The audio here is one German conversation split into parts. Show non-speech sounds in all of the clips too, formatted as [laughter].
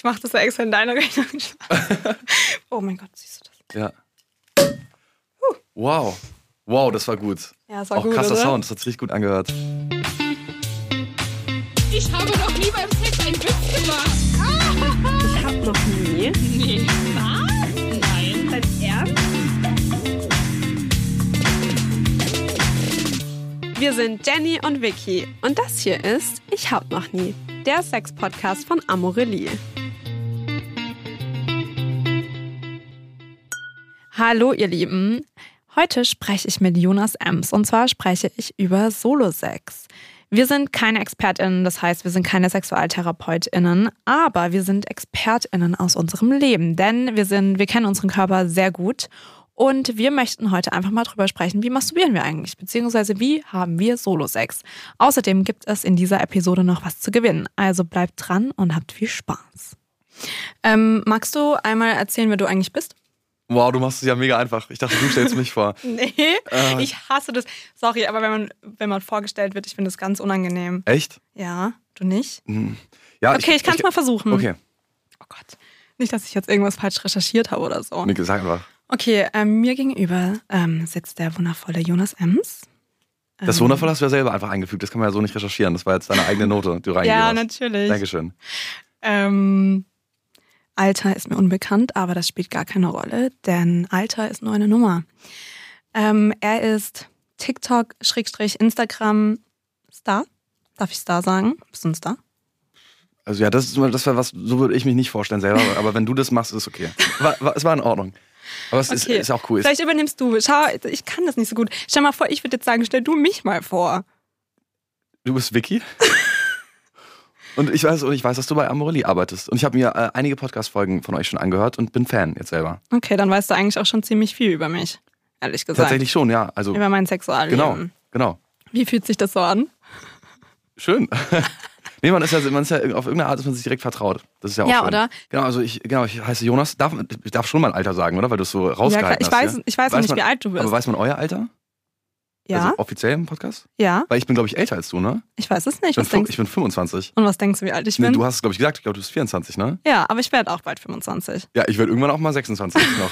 Ich mache das ja extra in deiner [laughs] Rechnung. oh mein Gott, siehst du das? Ja. Wow. Wow, das war gut. Ja, das war Auch gut, krasser oder? Sound, das hat sich richtig gut angehört. Ich habe noch nie beim Sex einen Witz gemacht. Ich hab noch nie. Nee. Was? Nein. Dein Ernst? Wir sind Jenny und Vicky und das hier ist Ich hab noch nie, der Sex-Podcast von Amorelie. Hallo ihr Lieben, heute spreche ich mit Jonas Ems und zwar spreche ich über Solo-Sex. Wir sind keine ExpertInnen, das heißt, wir sind keine SexualtherapeutInnen, aber wir sind ExpertInnen aus unserem Leben, denn wir, sind, wir kennen unseren Körper sehr gut und wir möchten heute einfach mal drüber sprechen, wie masturbieren wir eigentlich, beziehungsweise wie haben wir Solo-Sex. Außerdem gibt es in dieser Episode noch was zu gewinnen, also bleibt dran und habt viel Spaß. Ähm, magst du einmal erzählen, wer du eigentlich bist? Wow, du machst es ja mega einfach. Ich dachte, du stellst mich vor. [laughs] Nee, ich hasse das. Sorry, aber wenn man, wenn man vorgestellt wird, ich finde das ganz unangenehm. Echt? Ja, du nicht? Ja, Okay, ich kann es mal versuchen. Okay, Oh Gott. Nicht, dass ich jetzt irgendwas falsch recherchiert habe oder so. nee, sag einfach. Okay, ähm, mir gegenüber ähm, sitzt der wundervolle Jonas Ems. Das Ähm, Wundervolle hast du ja selber einfach eingefügt. Das kann man ja so nicht recherchieren. Das war jetzt deine eigene Note, die du reingegeben Ja, hast. natürlich. Dankeschön. Ähm, Alter ist mir unbekannt, aber das spielt gar keine Rolle, denn Alter ist nur eine Nummer. Ähm, er ist TikTok, Schrägstrich, Instagram Star. Darf ich Star sagen? Bist du ein Star? Also ja, das ist das wäre was, so würde ich mich nicht vorstellen selber, aber wenn du das machst, ist es okay. War, war, es war in Ordnung. Aber es ist, Okay. ist auch cool. Vielleicht übernimmst du. Schau, ich kann das nicht so gut. Stell mal vor, ich würde jetzt sagen, stell du mich mal vor. Du bist Vicky. [laughs] Und ich weiß, und ich weiß, dass du bei Amorelie arbeitest. Und ich habe mir äh, einige Podcast-Folgen von euch schon angehört und bin Fan jetzt selber. Okay, dann weißt du eigentlich auch schon ziemlich viel über mich. Ehrlich gesagt. Tatsächlich schon, ja. Also Über mein Sexualleben. genau, genau. Wie fühlt sich das so an? Schön. [laughs] nee, man ist ja, man ist ja auf irgendeine Art ist man sich direkt vertraut. Das ist ja auch Ja, schön. oder? Genau, also ich, genau, ich heiße Jonas. Darf, ich darf schon mein Alter sagen, oder? Weil du es so rausgehalten ich hast. weiß- hier. ich weiß noch nicht, man, wie alt du bist. Aber weiß man euer Alter? Ja, Also offiziell im Podcast? ja, Weil ich bin, glaube ich, älter als du, ne? ich weiß es nicht. Ich bin, Was denkst ich bin 25. Und was denkst du, wie alt ich Nee, bin? du hast es, glaube ich, gesagt. Ich glaube, du bist 24, ne? ja, aber ich werde auch bald 25. Ja, ich werde irgendwann auch mal 26 [laughs] noch.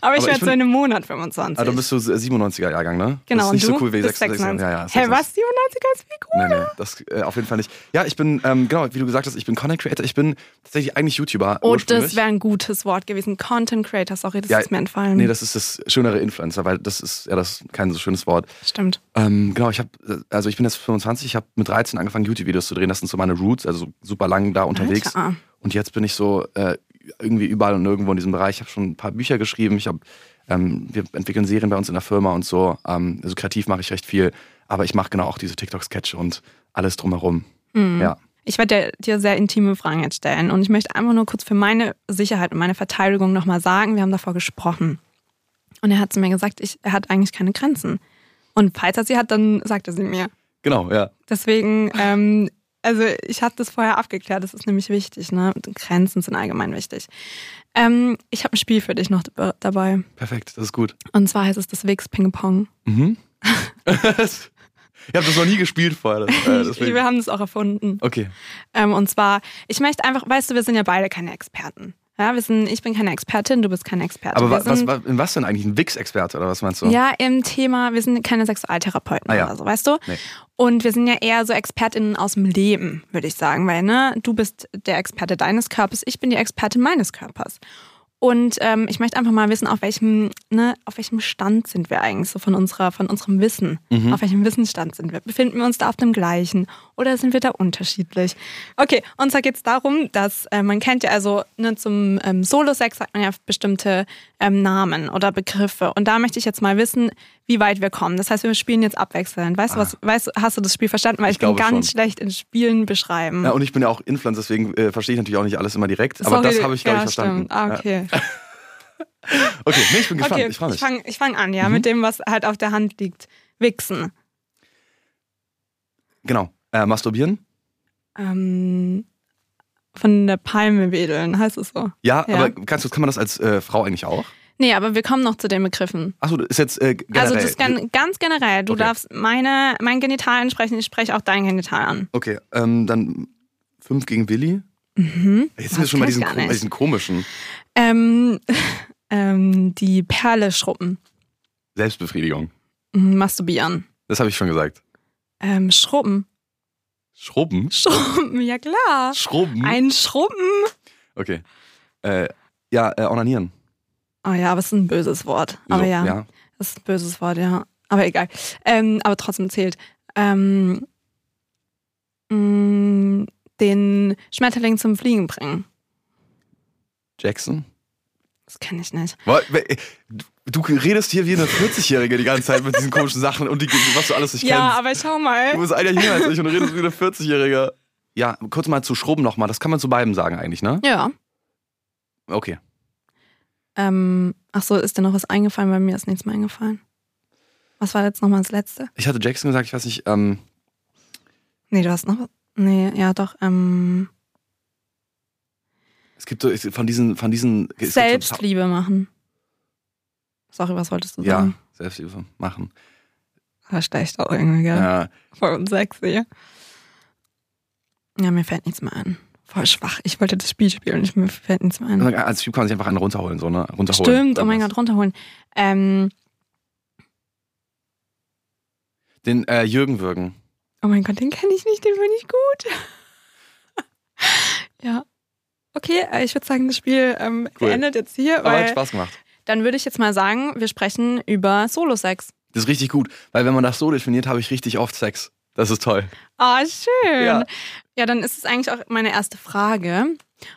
Aber ich ich werde so in einem Monat 25. Ah, dann bist du 97er Jahrgang, ne? genau, Das ist nicht so cool wie bist 96. 96. Ja, ja, Hä, 96. was? 97er ist wie cool. Nee, nee, das äh, auf jeden Fall nicht. Ja, ich bin, ähm, genau, wie du gesagt hast, ich bin Content Creator. Ich bin tatsächlich eigentlich YouTuber. Oh, das wäre ein gutes Wort gewesen. Content Creator, sorry, das Ja, ist mir entfallen. Nee, das ist das schönere Influencer, weil das ist ja das ist kein so schönes Wort. Stimmt. Ähm, genau, ich habe, also ich bin jetzt 25, ich habe mit 13 angefangen, YouTube-Videos zu drehen. Das sind so meine Roots, also so super lang da unterwegs. Alter. Und jetzt bin ich so äh, irgendwie überall und nirgendwo in diesem Bereich. Ich habe schon ein paar Bücher geschrieben. Ich habe, ähm, wir entwickeln Serien bei uns in der Firma und so. Ähm, also kreativ mache ich recht viel. Aber ich mache genau auch diese TikTok-Sketche und alles drumherum. Mhm. Ja. Ich werde dir, sehr intime Fragen jetzt stellen und ich möchte einfach nur kurz für meine Sicherheit und meine Verteidigung nochmal sagen, wir haben davor gesprochen. Und er hat zu mir gesagt, ich, er hat eigentlich keine Grenzen. Und falls er sie hat, dann sagt er sie mir. Genau, ja. Deswegen, ähm, also ich habe das vorher abgeklärt, das ist nämlich wichtig, ne? Grenzen sind allgemein wichtig. Ähm, ich habe ein Spiel für dich noch dab- dabei. Perfekt, das ist gut. Und zwar heißt es das Wix Ping Pong. Mhm. ich habe das noch nie gespielt vorher. Das, äh. [laughs] Wir haben das auch erfunden. Okay. Ähm, und zwar, ich möchte einfach, weißt du, wir sind ja beide keine Experten. Ja, wir sind, ich bin keine Expertin, du bist keine Experte. Aber was, sind, wa- in was denn eigentlich? Ein Wix-Experte oder was meinst du? Ja, im Thema, wir sind keine Sexualtherapeuten Ah, ja. oder so, weißt du? Nee. Und wir sind ja eher so ExpertInnen aus dem Leben, würde ich sagen, weil ne, du bist der Experte deines Körpers, ich bin die Expertin meines Körpers. Und ähm, ich möchte einfach mal wissen, auf welchem, ne, auf welchem Stand sind wir eigentlich so von unserer, von unserem Wissen? Mhm. Auf welchem Wissensstand sind wir? Befinden wir uns da auf dem gleichen oder sind wir da unterschiedlich? Okay, und zwar geht es darum, dass äh, man kennt ja also ne, zum ähm, Solo-Sex sagt man ja bestimmte ähm, Namen oder Begriffe. Und da möchte ich jetzt mal wissen, wie weit wir kommen. Das heißt, wir spielen jetzt abwechselnd. Weißt du was? Weißt, du- hast du das Spiel verstanden? Weil ich, Ich bin ganz schon. schlecht in Spielen beschreiben. Ja, und ich bin ja auch Influencer, deswegen äh, verstehe ich natürlich auch nicht alles immer direkt. Aber Sorry, das habe ich, glaube ja, ich, verstanden. Stimmt. Ah, okay. Ja. [laughs] Okay, nee, ich bin gespannt. okay, ich freue mich. fange ich fang an, ja, Mhm. mit dem, was halt auf der Hand liegt. Wichsen. Genau. Äh, masturbieren? Ähm, von der Palme wedeln, heißt es so? Ja, Ja. aber kannst du, kann man das als äh, Frau eigentlich auch? Nee, aber wir kommen noch zu den Begriffen. Achso, ist jetzt äh, generell. Also das gan ganz generell. Du Okay. darfst meine, mein Genital ansprechen, ich spreche auch dein Genital an. Okay, ähm, dann fünf gegen Willi. Mhm. Jetzt sind wir schon bei diesen, bei diesen komischen Ähm, [laughs] ähm, die Perle schruppen. Selbstbefriedigung. Mhm, Masturbieren. Das habe ich schon gesagt. Ähm, Schrubben. Schrubben? Schrubben, ja klar. Schrubben? Ein Schrubben. Okay. Äh, ja, äh, onanieren. Oh ja, aber es ist ein böses Wort. Aber So, ja, ja. das ist ein böses Wort, ja. Aber egal. Ähm, aber trotzdem zählt. Ähm, mh, den Schmetterling zum Fliegen bringen. Jackson? Das kenne ich nicht. Du redest hier wie eine 40-Jährige die ganze Zeit mit diesen komischen Sachen und die, was du alles nicht Ja, kennst. aber schau mal. Du bist ein Jahr jünger als ich und redest wie eine 40-Jährige. Ja, kurz mal zu Schrubben nochmal. Das kann man zu beiden sagen eigentlich, ne? Ja. Okay. Ähm, ach so, ist dir noch was eingefallen? Bei mir ist nichts mehr eingefallen. Was war jetzt nochmal das letzte? Ich hatte Jackson gesagt, ich weiß nicht, ähm, Nee, du hast noch was. Nee, ja doch. Ähm, es gibt so von diesen, von diesen. es gibt so- Selbstliebe machen. Sorry, was wolltest du Ja, sagen? Selbstliebe machen. Ja. schlecht auch irgendwie, gell? Ja. Voll unsexy. Ja, mir fällt nichts mehr ein. Voll schwach. Ich wollte das Spiel spielen und mir fällt nichts mehr ein. Als Typ kann man sich einfach einen runterholen, so, ne? Runterholen. Stimmt, oh mein. Gott, runterholen. Ähm, Den äh, Jürgen würgen. oh mein Gott, den kenne ich nicht, den finde ich gut. [laughs] ja. Okay, äh, ich würde sagen, das Spiel ähm, Cool. endet jetzt hier, Aber hat weil Spaß gemacht. Dann würde ich jetzt mal sagen, wir sprechen über Solo-Sex. Das ist richtig gut, weil wenn man das so definiert, habe ich richtig oft Sex. Das ist toll. Ah, schön. Ja. Ja. dann ist es eigentlich auch meine erste Frage.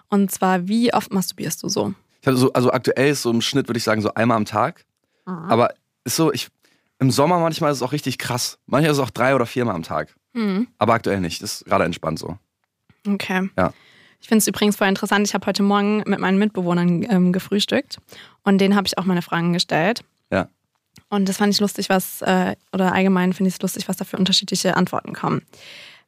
Und zwar, wie oft masturbierst du so? Ich so, also aktuell ist so im Schnitt, würde ich sagen, so einmal am Tag. Aber ist so, ich, im Sommer manchmal ist es auch richtig krass. Manchmal ist es auch drei oder viermal am Tag. Hm. Aber aktuell nicht. Das ist gerade entspannt so. Okay. Ja. Ich finde es übrigens voll interessant. Ich habe heute Morgen mit meinen Mitbewohnern ähm, gefrühstückt und denen habe ich auch meine Fragen gestellt. Ja. Und das fand ich lustig, was, äh, oder allgemein finde ich es lustig, was da für unterschiedliche Antworten kommen.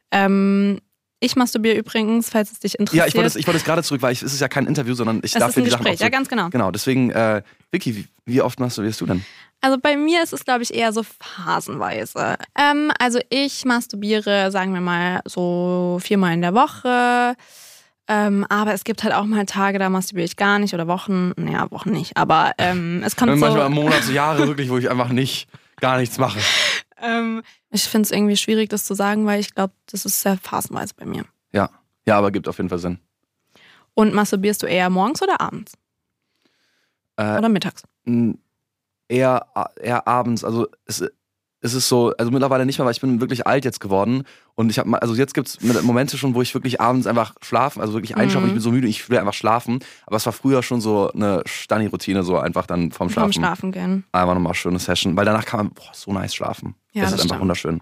Ähm, ich masturbiere übrigens, falls es dich interessiert. Ja, ich wollte es ich wollte es gerade zurück, weil ich, es ist ja kein Interview, sondern ich es darf ist dir ein die Sachen Gespräch, auch ja, ganz genau. Genau, deswegen, äh, Vicky, wie, wie oft masturbierst du denn? Also bei mir ist es, glaube ich, eher so phasenweise. Ähm, also ich masturbiere, sagen wir mal, so viermal in der Woche. Ähm, aber es gibt halt auch mal Tage, da masturbiere ich gar nicht oder Wochen. Naja, Wochen nicht. Aber ähm, es kommt so. Manchmal Monate, [laughs] Jahre wirklich, wo ich einfach nicht, gar nichts mache. Ähm, ich finde es irgendwie schwierig, das zu sagen, weil ich glaube, das ist sehr phasenweise bei mir. Ja, ja, aber gibt auf jeden Fall Sinn. Und masturbierst du eher morgens oder abends? Äh, Oder mittags? eher, eher abends. Also es, es ist so, also mittlerweile nicht mehr, weil ich bin wirklich alt jetzt geworden. Und ich habe also jetzt gibt es Momente schon, wo ich wirklich abends einfach schlafen, also wirklich einschlafen, Mhm. ich bin so müde, ich will einfach schlafen. Aber es war früher schon so eine Stani-Routine, so einfach dann vorm Schlafen. Vom Schlafen gehen. Einfach nochmal schöne Session. Weil danach kann man, boah, so nice schlafen. Ja, das, das ist einfach stimmt. wunderschön.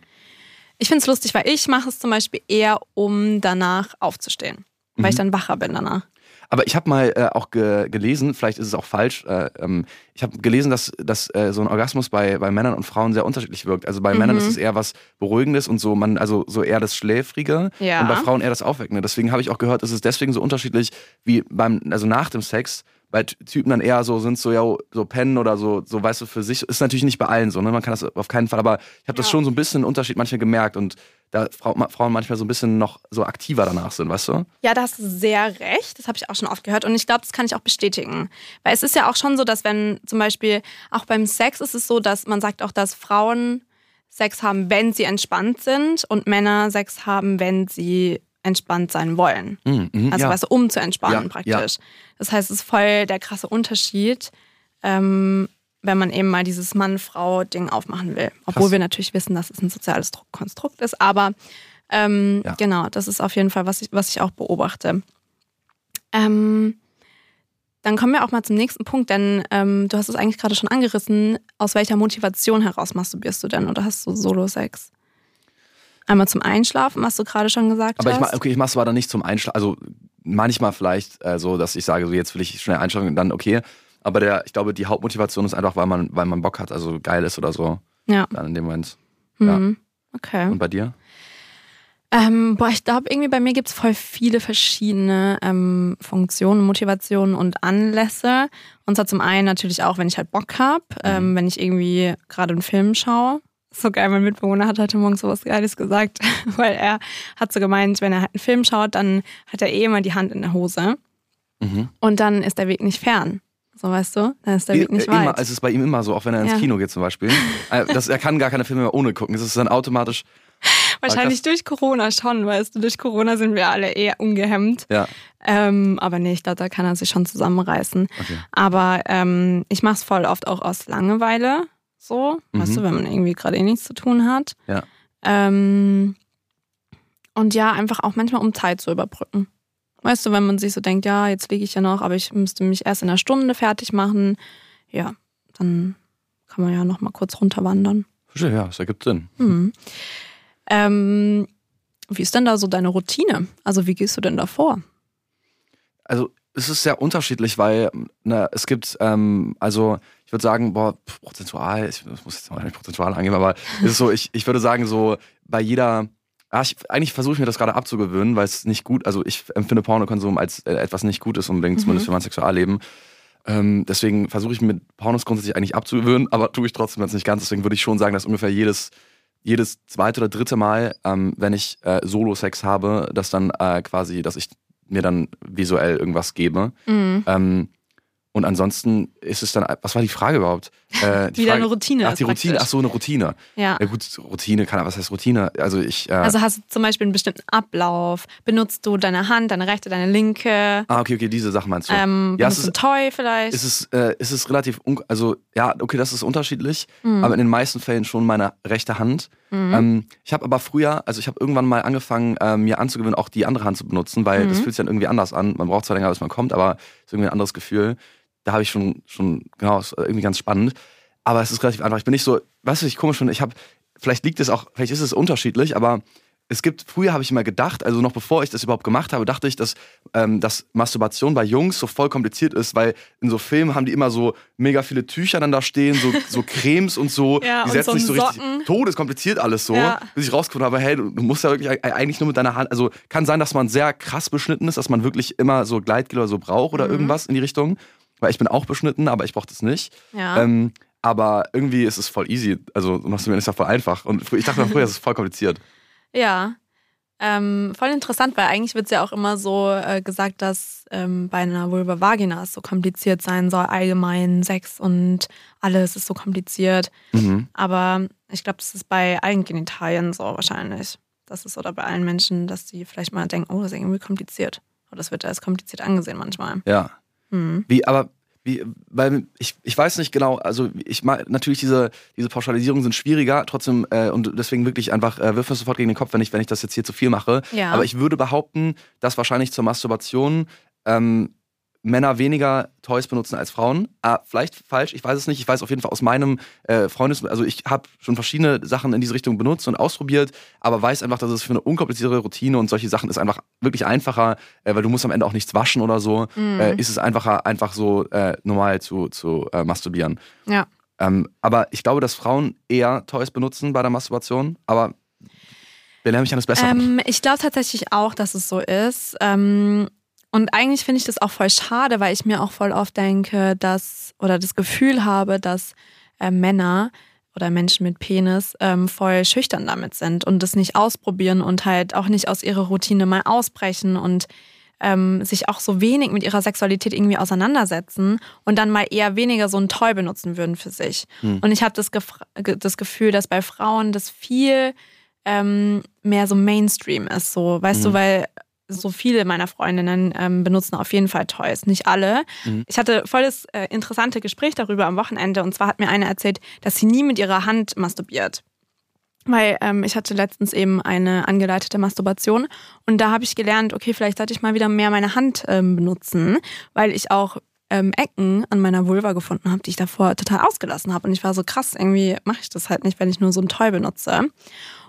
Ich finde es lustig, weil ich mache es zum Beispiel eher, um danach aufzustehen. Weil ich Mhm. dann wacher bin danach. Aber ich habe mal äh, auch ge gelesen, vielleicht ist es auch falsch, äh, ähm, ich habe gelesen, dass, dass äh, so ein Orgasmus bei, bei Männern und Frauen sehr unterschiedlich wirkt. Also bei Mhm. Männern ist es eher was Beruhigendes und so, man, also so eher das Schläfrige Ja. und bei Frauen eher das Aufweckende. Deswegen habe ich auch gehört, es ist deswegen so unterschiedlich wie beim, also nach dem Sex, Ty- Typen dann eher so sind so, ja, so pennen oder so, so weißt du, für sich. Ist natürlich nicht bei allen so, ne? Man kann das auf keinen Fall, aber ich habe das Ja. schon so ein bisschen einen Unterschied manchmal gemerkt und da Frau, Frauen manchmal so ein bisschen noch so aktiver danach sind, weißt du? Ja, da hast du sehr recht. Das habe ich auch schon oft gehört. Und ich glaube, das kann ich auch bestätigen. Weil es ist ja auch schon so, dass wenn zum Beispiel auch beim Sex ist es so, dass man sagt auch, dass Frauen Sex haben, wenn sie entspannt sind und Männer Sex haben, wenn sie entspannt sein wollen. Mhm, mhm, Also ja. weißt du, um zu entspannen Ja, praktisch. Das heißt, es ist voll der krasse Unterschied, ähm, wenn man eben mal dieses Mann-Frau-Ding aufmachen will. Obwohl Krass. wir natürlich wissen, dass es ein soziales Konstrukt ist. Aber ähm, Ja. genau, das ist auf jeden Fall, was ich, was ich auch beobachte. Ähm, dann kommen wir auch mal zum nächsten Punkt, denn ähm, du hast es eigentlich gerade schon angerissen. Aus welcher Motivation heraus masturbierst du denn oder hast du Solo-Sex? Einmal zum Einschlafen, was du gerade schon gesagt Aber ich, hast. mach, okay, ich mache es aber dann nicht zum Einschlafen. Also manchmal vielleicht äh, so, dass ich sage, so jetzt will ich schnell einschlafen und dann okay. Aber der, ich glaube, die Hauptmotivation ist einfach, weil man, weil man Bock hat, also geil ist oder so. ja. Dann in dem Moment. Ja. Mhm. Okay. Und bei dir? Ähm, boah, ich glaube, irgendwie bei mir gibt es voll viele verschiedene ähm, Funktionen, Motivationen und Anlässe. Und zwar zum einen natürlich auch, wenn ich halt Bock habe, ähm, wenn ich irgendwie gerade einen Film schaue. So geil, mein Mitbewohner hat heute Morgen sowas Geiles gesagt, [laughs] weil er hat so gemeint, wenn er halt einen Film schaut, dann hat er eh immer die Hand in der Hose Mhm. und dann ist der Weg nicht fern. So weißt du, dann ist der Weg nicht Äh, immer, weit. es ist bei ihm immer so, auch wenn er ins Ja. Kino geht zum Beispiel. [laughs] Äh, das, er kann gar keine Filme mehr ohne gucken. Es ist dann automatisch, [laughs] Wahrscheinlich durch Corona schon, weißt du, durch Corona sind wir alle eher ungehemmt. ja, Ähm, aber nee, ich glaube, da kann er sich schon zusammenreißen. okay. Aber ähm, ich mache es voll oft auch aus Langeweile. So, weißt Mhm. du, wenn man irgendwie gerade eh nichts zu tun hat. Ja. Ähm, und ja, einfach auch manchmal, um Zeit zu überbrücken. Weißt du, wenn man sich so denkt, ja, jetzt liege ich ja noch, aber ich müsste mich erst in einer Stunde fertig machen, ja, dann kann man ja noch mal kurz runterwandern. Ja, das ergibt Sinn. Mhm. Ähm, wie ist denn da so deine Routine? Also wie gehst du denn da vor? Also es ist sehr unterschiedlich, weil ne, es gibt, ähm, also ich würde sagen, boah, prozentual, ich, ich muss jetzt mal nicht prozentual angeben, aber es ist so, ich, ich würde sagen, so bei jeder, ah, ich, eigentlich versuche ich mir das gerade abzugewöhnen, weil es nicht gut, also ich empfinde Pornokonsum als äh, etwas nicht Gutes unbedingt, Mhm. zumindest für mein Sexualleben. Ähm, deswegen versuche ich mir Pornos grundsätzlich eigentlich abzugewöhnen, aber tue ich trotzdem jetzt nicht ganz. Deswegen würde ich schon sagen, dass ungefähr jedes, jedes zweite oder dritte Mal, ähm, wenn ich äh, Solo-Sex habe, dass dann äh, quasi, dass ich mir dann visuell irgendwas gebe. Mhm. Ähm, und ansonsten ist es dann, was war die Frage überhaupt? Äh, die [laughs] Wie Frage, deine Routine Ach, die Routine, praktisch. ach so, eine Routine. Ja. Ja gut, Routine kann, was heißt Routine? Also ich, äh, Also hast du zum Beispiel einen bestimmten Ablauf? Benutzt du deine Hand, deine rechte, deine linke? ah, okay, okay, diese Sachen meinst du. Ähm, Ja, es ist- ein Toy vielleicht? ist es, äh, ist es relativ, also ja, okay, das ist unterschiedlich, Mhm. aber in den meisten Fällen schon meine rechte Hand. Ähm, ich habe aber früher, also ich habe irgendwann mal angefangen, äh, mir anzugewöhnen, auch die andere Hand zu benutzen, weil Mhm. das fühlt sich dann irgendwie anders an. Man braucht zwar länger, bis man kommt, aber es ist irgendwie ein anderes Gefühl. Da habe ich schon, schon, genau, ist irgendwie ganz spannend. Aber es ist relativ einfach. Ich bin nicht so, weißt du, ich komisch finde, ich habe, vielleicht liegt es auch, vielleicht ist es unterschiedlich, aber es gibt, früher habe ich immer gedacht, also noch bevor ich das überhaupt gemacht habe, dachte ich, dass, ähm, dass Masturbation bei Jungs so voll kompliziert ist, weil in so Filmen haben die immer so mega viele Tücher dann da stehen, so, so [laughs] Cremes und so. Ja, die und setzen so sich so richtig Socken. todeskompliziert alles so, Ja. bis ich rausgefunden habe, hey, du, du musst ja wirklich eigentlich nur mit deiner Hand, also kann sein, dass man sehr krass beschnitten ist, dass man wirklich immer so Gleitgel oder so braucht Mhm. oder irgendwas in die Richtung, weil ich bin auch beschnitten, aber ich brauche das nicht. ja. Ähm, aber irgendwie ist es voll easy. Also Masturbieren ist ja voll einfach. Und ich dachte mir früher, es ist voll kompliziert. ja. Ähm, voll interessant, weil eigentlich wird es ja auch immer so äh, gesagt, dass ähm, bei einer Vulva Vagina es so kompliziert sein soll, allgemein Sex und alles ist so kompliziert. Mhm. Aber ich glaube, das ist bei allen Genitalien so wahrscheinlich. Das ist oder bei allen Menschen, dass die vielleicht mal denken, oh, das ist irgendwie kompliziert. Oder das wird als kompliziert angesehen manchmal. Ja. Hm. Wie, aber wie, weil ich, ich weiß nicht genau, also ich meine, natürlich diese, diese Pauschalisierungen sind schwieriger, trotzdem, äh, und deswegen wirklich einfach, äh, wirf mir sofort gegen den Kopf, wenn ich, wenn ich das jetzt hier zu viel mache. Ja. Aber ich würde behaupten, dass wahrscheinlich zur Masturbation ähm, Männer weniger Toys benutzen als Frauen. Ah, vielleicht falsch, ich weiß es nicht. Ich weiß auf jeden Fall aus meinem äh, Freundes... Also ich habe schon verschiedene Sachen in diese Richtung benutzt und ausprobiert, aber weiß einfach, dass es für eine unkomplizierte Routine und solche Sachen ist einfach wirklich einfacher, äh, weil du musst am Ende auch nichts waschen oder so. Mhm. Äh, ist es einfacher, einfach so äh, normal zu, zu äh, masturbieren. Ja. Ähm, aber ich glaube, dass Frauen eher Toys benutzen bei der Masturbation, aber belehre mich eines Besseren. Ähm, ich glaube tatsächlich auch, dass es so ist. Ähm, und eigentlich finde ich das auch voll schade, weil ich mir auch voll oft denke, dass oder das Gefühl habe, dass äh, Männer oder Menschen mit Penis ähm, voll schüchtern damit sind und das nicht ausprobieren und halt auch nicht aus ihrer Routine mal ausbrechen und ähm, sich auch so wenig mit ihrer Sexualität irgendwie auseinandersetzen und dann mal eher weniger so ein Toy benutzen würden für sich. Hm. Und ich habe das, das Gefühl, dass bei Frauen das viel ähm, mehr so Mainstream ist, so, weißt Mhm. du, weil so viele meiner Freundinnen ähm, benutzen auf jeden Fall Toys, nicht alle. Mhm. Ich hatte voll das äh, interessante Gespräch darüber am Wochenende und zwar hat mir eine erzählt, dass sie nie mit ihrer Hand masturbiert. Weil ähm, ich hatte letztens eben eine angeleitete Masturbation und da habe ich gelernt, okay, vielleicht sollte ich mal wieder mehr meine Hand ähm, benutzen, weil ich auch ähm, Ecken an meiner Vulva gefunden habe, die ich davor total ausgelassen habe. Und ich war so krass, irgendwie mache ich das halt nicht, wenn ich nur so ein Toy benutze.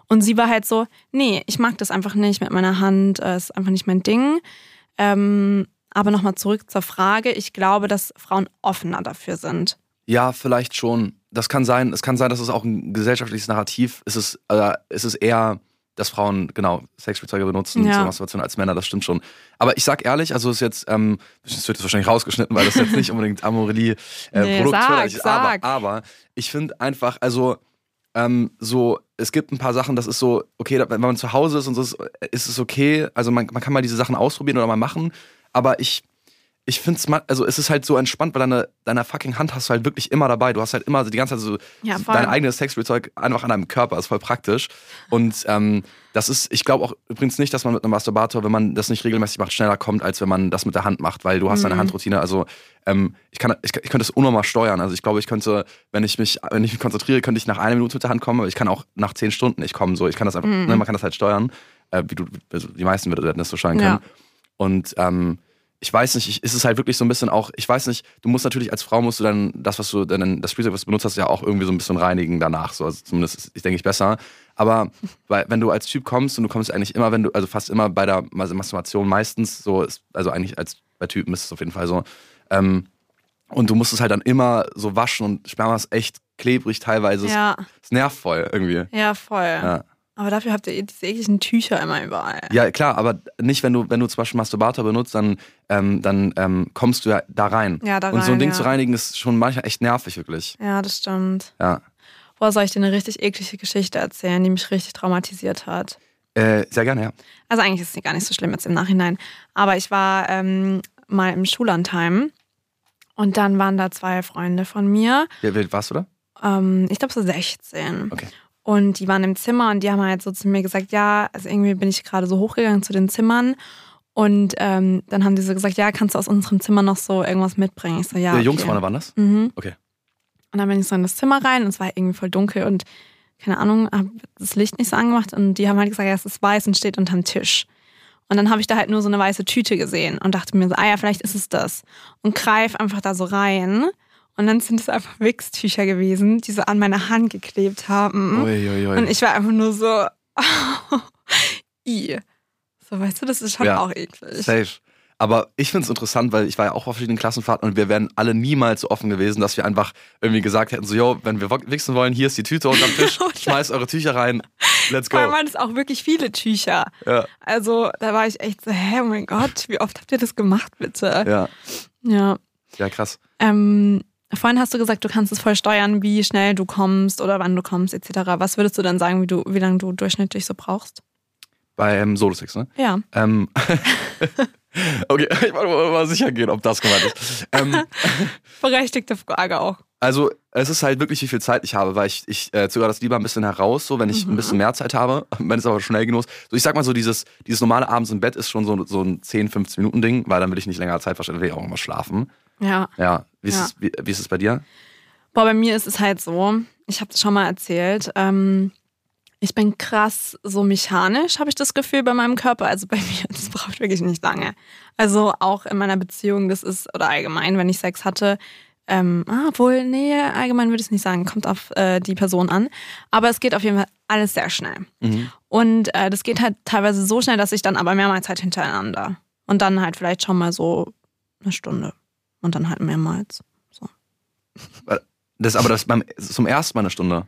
Und sie war halt so, nee, ich mag das einfach nicht mit meiner Hand, äh, ist einfach nicht mein Ding. Ähm, aber nochmal zurück zur Frage, ich glaube, dass Frauen offener dafür sind. Ja, vielleicht schon. Das kann sein. Es kann sein, dass es auch ein gesellschaftliches Narrativ ist. Es, äh, es ist eher, dass Frauen genau Sexspielzeuge benutzen Ja. zur Masturbation als Männer. Das stimmt schon. Aber ich sag ehrlich, also es ist jetzt, ähm, das wird jetzt wahrscheinlich rausgeschnitten, weil das jetzt nicht unbedingt Amorelie äh, Nee, Produkt sag, ist. Aber, aber ich finde einfach, also ähm, so, es gibt ein paar Sachen, das ist so, okay, wenn man zu Hause ist und so, ist, ist es okay. Also man, man kann mal diese Sachen ausprobieren oder mal machen. Aber ich, ich finde es, also es ist halt so entspannt, weil deine, deine fucking Hand hast du halt wirklich immer dabei. Du hast halt immer die ganze Zeit so Ja, dein eigenes Sexspielzeug einfach an deinem Körper. ist voll praktisch. Und ähm, das ist, ich glaube auch übrigens nicht, dass man mit einem Masturbator, wenn man das nicht regelmäßig macht, schneller kommt, als wenn man das mit der Hand macht, weil du hast deine Mhm. Handroutine. Also ähm, ich, kann, ich, ich könnte das unnormal steuern. Also ich glaube, ich könnte, wenn ich mich, wenn ich mich konzentriere, könnte ich nach einer Minute mit der Hand kommen, aber ich kann auch nach zehn Stunden nicht kommen. So, ich kann das einfach, Mhm. ne, man kann das halt steuern, äh, wie du, also die meisten würden das so steuern können. Ja. Und ähm, ich weiß nicht, ich, ist es halt wirklich so ein bisschen auch, ich weiß nicht, du musst natürlich als Frau musst du dann das, was du dann, das Spielzeug, was du benutzt hast, ja auch irgendwie so ein bisschen reinigen danach. So, also zumindest ist, ich denke ich besser. Aber [laughs] weil, wenn du als Typ kommst und du kommst eigentlich immer, wenn du, also fast immer bei der Masturbation meistens, so ist, also eigentlich als bei Typen ist es auf jeden Fall so. Ähm, und du musst es halt dann immer so waschen und Sperma ist echt klebrig teilweise. Ja, Es nervt voll irgendwie. ja, voll. Ja. Aber dafür habt ihr eh diese ekligen Tücher immer überall. Ja, klar, aber nicht, wenn du, wenn du zum Beispiel Masturbator benutzt, dann, ähm, dann ähm, kommst du ja da rein. Ja, da Und so ein rein, Ding ja. zu reinigen ist schon manchmal echt nervig, wirklich. Ja, das stimmt. Ja. Boah, soll ich dir eine richtig eklige Geschichte erzählen, die mich richtig traumatisiert hat? Äh, sehr gerne, ja. Also eigentlich ist sie gar nicht so schlimm jetzt im Nachhinein. Aber ich war ähm, mal im Schullandheim und dann waren da zwei Freunde von mir. Wie wie alt warst du da? Ähm, ich glaube so 16. Okay. Und die waren im Zimmer und die haben halt so zu mir gesagt, ja, also irgendwie bin ich gerade so hochgegangen zu den Zimmern. Und ähm, dann haben die so gesagt, ja, kannst du aus unserem Zimmer noch so irgendwas mitbringen? Ich so, ja. Die Jungs okay. vorne waren das? Mhm. Okay. Und dann bin ich so in das Zimmer rein und es war irgendwie voll dunkel und keine Ahnung, habe das Licht nicht so angemacht und die haben halt gesagt, ja, es ist weiß und steht unterm Tisch. Und dann habe ich da halt nur so eine weiße Tüte gesehen und dachte mir so, ah ja, vielleicht ist es das. Und greif einfach da so rein. Und dann sind es einfach Wichstücher gewesen, die so an meine Hand geklebt haben. Uiuiui. Und ich war einfach nur so, [laughs] i. So, weißt du, das ist schon Ja. auch eklig. Safe. Aber ich finde es interessant, weil ich war ja auch auf verschiedenen Klassenfahrten und wir wären alle niemals so offen gewesen, dass wir einfach irgendwie gesagt hätten, so, yo, wenn wir wichsen wollen, hier ist die Tüte unterm Tisch, [laughs] [laughs] schmeißt eure Tücher rein, let's go. Allem waren es auch wirklich viele Tücher. Ja, Also da war ich echt so, hä, oh mein Gott, wie oft habt ihr das gemacht, bitte? ja, Ja. ja, krass. Ähm, vorhin hast du gesagt, du kannst es voll steuern, wie schnell du kommst oder wann du kommst, etc. Was würdest du dann sagen, wie, du, wie lange du durchschnittlich so brauchst? Bei ähm, Solo-Sex, ne? Ja. Ähm, [laughs] okay, [laughs] ich wollte mal sicher gehen, ob das gemeint ist. Ähm, [laughs] Berechtigte Frage auch. Also, es ist halt wirklich, wie viel Zeit ich habe, weil ich, ich äh, zögere das lieber ein bisschen heraus, so wenn ich ein bisschen mehr Zeit habe, wenn es aber schnell genug ist. So, ich sag mal so, dieses, dieses normale Abends im Bett ist schon so, so ein 10, 15 Minuten Ding, weil dann will ich nicht länger Zeit verschwenden, will ich auch immer schlafen. Ja. Ja, wie ist, Ja. Es, wie, wie ist es bei dir? Boah, bei mir ist es halt so, ich habe das schon mal erzählt, ähm, ich bin krass so mechanisch, habe ich das Gefühl bei meinem Körper. Also bei [laughs] mir, das braucht wirklich nicht lange. Also auch in meiner Beziehung, das ist, oder allgemein, wenn ich Sex hatte, ähm, ah, obwohl, nee, allgemein würde ich es nicht sagen, kommt auf äh, die Person an. Aber es geht auf jeden Fall alles sehr schnell. Mhm. Und äh, das geht halt teilweise so schnell, dass ich dann aber mehrmals halt hintereinander. Und dann halt vielleicht schon mal so eine Stunde. Und dann halt mehrmals. Das ist aber das beim, zum ersten Mal eine Stunde.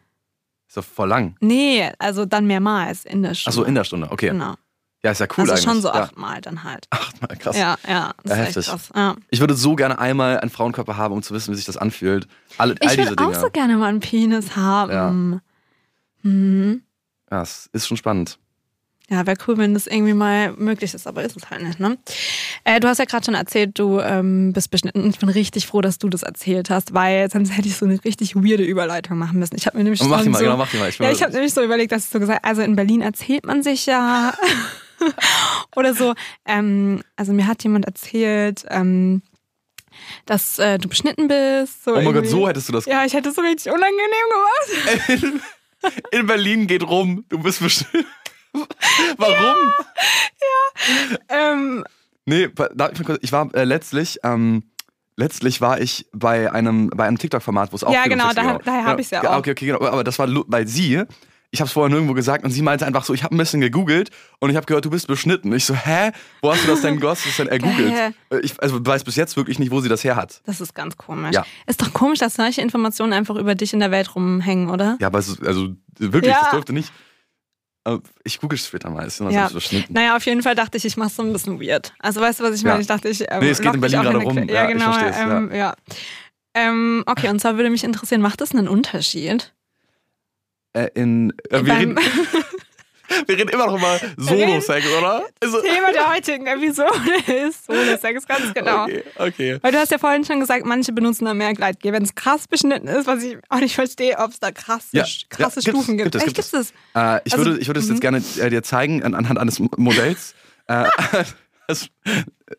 Ist doch voll lang. Nee, also dann mehrmals in der Stunde. Achso, in der Stunde, okay. Genau. Ja, ist ja cool also eigentlich. schon so ja. achtmal dann halt. Achtmal, krass. Ja, ja. Das Ja, ist heftig. krass. Ja. Ich würde so gerne einmal einen Frauenkörper haben, um zu wissen, wie sich das anfühlt. Alle, all Ich würde auch so gerne mal einen Penis haben. Mhm. ja, es ist schon spannend. Ja, wäre cool, wenn das irgendwie mal möglich ist, aber ist es halt nicht, ne? Äh, du hast ja gerade schon erzählt, du ähm, bist beschnitten. Ich bin richtig froh, dass du das erzählt hast, weil sonst hätte ich so eine richtig weirde Überleitung machen müssen. Ich habe mir nämlich Mach die mal, so, genau, mach die mal. Ich, Ja, ich habe nämlich so überlegt, dass ich so gesagt, also in Berlin erzählt man sich ja. [laughs] Oder so, ähm, also mir hat jemand erzählt, ähm, dass äh, du beschnitten bist. So oh mein Gott, so hättest du das Ja, ich hätte es so richtig unangenehm gemacht. [laughs] In, in Berlin geht rum. Du bist bestimmt. [laughs] Warum? Ähm, Nee, pa- darf ich, ich war äh, letztlich, ähm, letztlich war ich bei einem, bei einem TikTok-Format, wo es auch Ja, genau, daher- ging. daher hab Genau. ich's ja auch. Okay, okay, genau. Aber das war, weil sie, ich habe es vorher nirgendwo gesagt und sie meinte einfach so, ich habe ein bisschen gegoogelt und ich habe gehört, du bist beschnitten. Ich so, hä? Wo hast du das denn, wo hast du das denn ergoogelt? Äh, Ich also, weiß bis jetzt wirklich nicht, wo sie das her hat. das ist ganz komisch. Ja. Ist doch komisch, dass solche Informationen einfach über dich in der Welt rumhängen, oder? Ja, aber es ist, also wirklich, Ja. das durfte nicht. Aber Ich google es später mal, ist immer Ja. so. Naja, auf jeden Fall dachte ich, ich mach's so ein bisschen weird. Also weißt du, was ich meine? Ja. Ich dachte, ich ähm, Nee, es geht in Berlin gerade rum. Ja, genau. ähm, ja. Ähm, okay, und zwar würde mich interessieren, macht das einen Unterschied? äh, in. Äh, wir, reden, [laughs] wir reden immer noch über Solo-Sex, oder? Also, Thema der heutigen Episode ist Solo-Sex, ganz [laughs] genau. Okay, okay. Weil du hast ja vorhin schon gesagt, manche benutzen da mehr Gleitgel. Wenn es krass beschnitten ist, was ich auch nicht verstehe, ob es da krasse, Ja, krasse ja, Stufen gibt. gibt es, gibt es. das? Äh, ich, Also, würde, ich würde es jetzt gerne äh, dir zeigen an, anhand eines Modells. äh, [laughs] das,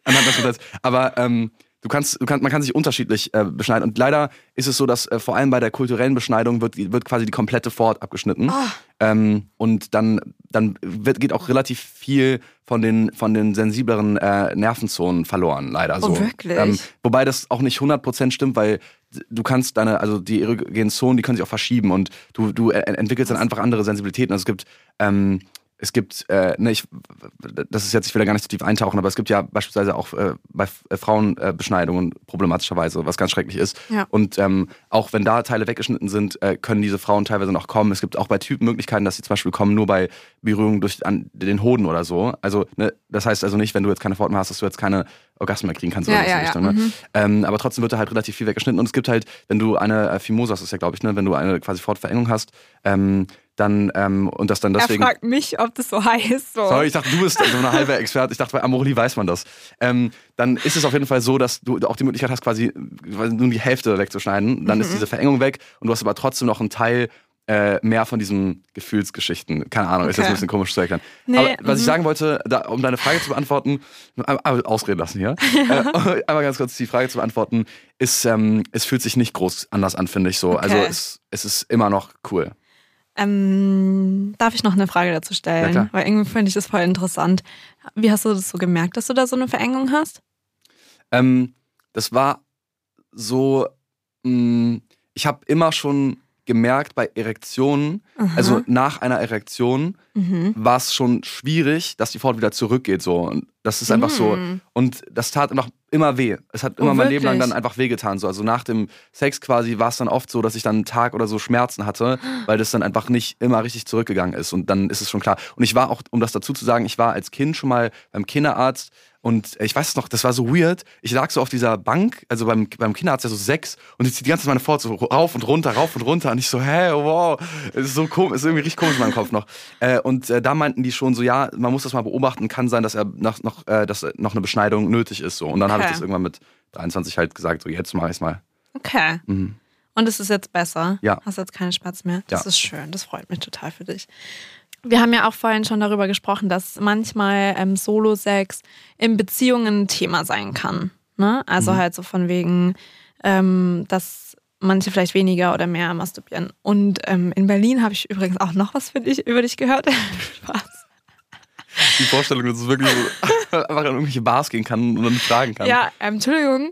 anhand des Modells. Aber ähm, du kannst, du kannst, man kann sich unterschiedlich äh, beschneiden. Und leider ist es so, dass äh, vor allem bei der kulturellen Beschneidung wird, wird quasi die komplette Vorhaut abgeschnitten. Ah. Ähm, und dann, dann wird, geht auch relativ viel von den, von den sensibleren äh, Nervenzonen verloren, leider. So. Oh, wirklich? Ähm, wobei das auch nicht 100% stimmt, weil du kannst deine, also die erogenen Zonen, die können sich auch verschieben und du, du äh, entwickelst dann einfach andere Sensibilitäten. Also es gibt, ähm, es gibt, äh, ne, ich, das ist jetzt, ich will da gar nicht so tief eintauchen, aber es gibt ja beispielsweise auch äh, bei F- äh, Frauenbeschneidungen problematischerweise, was ganz schrecklich ist. Ja. Und ähm, auch wenn da Teile weggeschnitten sind, äh, können diese Frauen teilweise noch kommen. Es gibt auch bei Typen Möglichkeiten, dass sie zum Beispiel kommen nur bei Berührung durch an den Hoden oder so. Also, ne, das heißt also nicht, wenn du jetzt keine Vorhaut mehr hast, dass du jetzt keine Orgasmen mehr kriegen kannst Ja, oder so ja, Richtung, ne? mhm. ähm, Aber trotzdem wird da halt relativ viel weggeschnitten. Und es gibt halt, wenn du eine äh, Fimose hast, ist ja, glaube ich, ne, wenn du eine quasi Fortverengung hast, ähm, dann ähm, und das dann deswegen. Er fragt mich, ob das so heißt. So. Sorry, ich dachte, du bist so eine halbe Experte. Ich dachte, bei Amorelie weiß man das. Ähm, dann ist es auf jeden Fall so, dass du auch die Möglichkeit hast, quasi nur die Hälfte wegzuschneiden. Dann Mhm. ist diese Verengung weg und du hast aber trotzdem noch einen Teil äh, mehr von diesen Gefühlsgeschichten. Keine Ahnung, ist jetzt Okay. ein bisschen komisch zu erklären. Nee, aber was ich mhm. sagen wollte, da, um deine Frage zu beantworten, aber, aber ausreden lassen hier, [laughs] äh, einmal ganz kurz die Frage zu beantworten, ist, ähm, es fühlt sich nicht groß anders an, finde ich so. Okay. Also es, es ist immer noch cool. Ähm, darf ich noch eine Frage dazu Ja, stellen? klar. Weil irgendwie finde ich das voll interessant. Wie hast du das so gemerkt, dass du da so eine Verengung hast? Ähm, das war so, mh, ich habe immer schon gemerkt bei Erektionen, also nach einer Erektion Mhm. war es schon schwierig, dass die Vorhaut wieder zurückgeht. So. Und das ist einfach so. Mm. Und das tat noch immer weh. Es hat immer Oh, mein Leben lang dann einfach wehgetan. So. Also nach dem Sex quasi war es dann oft so, dass ich dann einen Tag oder so Schmerzen hatte, weil das dann einfach nicht immer richtig zurückgegangen ist. Und dann ist es schon klar. Und ich war auch, um das dazu zu sagen, ich war als Kind schon mal beim Kinderarzt und ich weiß es noch, das war so weird. Ich lag so auf dieser Bank, also beim, beim Kinderarzt, der so sechs, und ich ziehe die ganze Zeit meine Vorhaut so rauf und runter, rauf und runter. Und ich so, hä, wow, es ist so komisch, ist irgendwie richtig komisch in meinem Kopf noch. Äh, und äh, da meinten die schon so, ja, man muss das mal beobachten, kann sein, dass er noch, noch, äh, dass noch eine Beschneidung nötig ist. So. Und dann habe ich Okay. das irgendwann mit 23 halt gesagt, so jetzt mache ich es mal. Okay. Mhm. Und es ist jetzt besser? Ja. Hast jetzt keine Schmerzen mehr? Das Ja. ist schön. Das freut mich total für dich. Wir haben ja auch vorhin schon darüber gesprochen, dass manchmal ähm, Solo-Sex in Beziehungen ein Thema sein kann. Ne? Also Mhm. halt so von wegen, ähm, dass manche vielleicht weniger oder mehr masturbieren. Und ähm, in Berlin habe ich übrigens auch noch was für dich, über dich gehört. [laughs] Spaß. Die Vorstellung, dass es wirklich so [laughs] einfach in irgendwelche Bars gehen kann und dann fragen kann. Ja, ähm, Entschuldigung.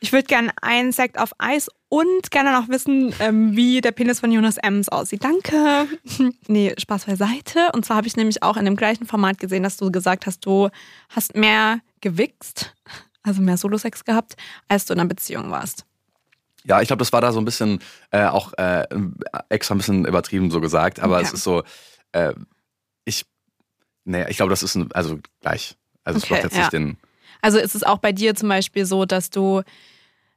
ich würde gerne einen Sekt auf Eis und gerne noch wissen, ähm, wie der Penis von Jonas Ems aussieht. Danke. [laughs] nee, Spaß beiseite. Und zwar habe ich nämlich auch in dem gleichen Format gesehen, dass du gesagt hast, du hast mehr gewichst, also mehr Solo-Sex gehabt, als du in einer Beziehung warst. Ja, ich glaube, das war da so ein bisschen äh, auch äh, extra ein bisschen übertrieben so gesagt, aber Okay. es ist so, äh, ich, nee, ich glaube, das ist ein, also gleich. Also es Okay, macht jetzt ja. nicht den, Also ist es auch bei dir zum Beispiel so, dass du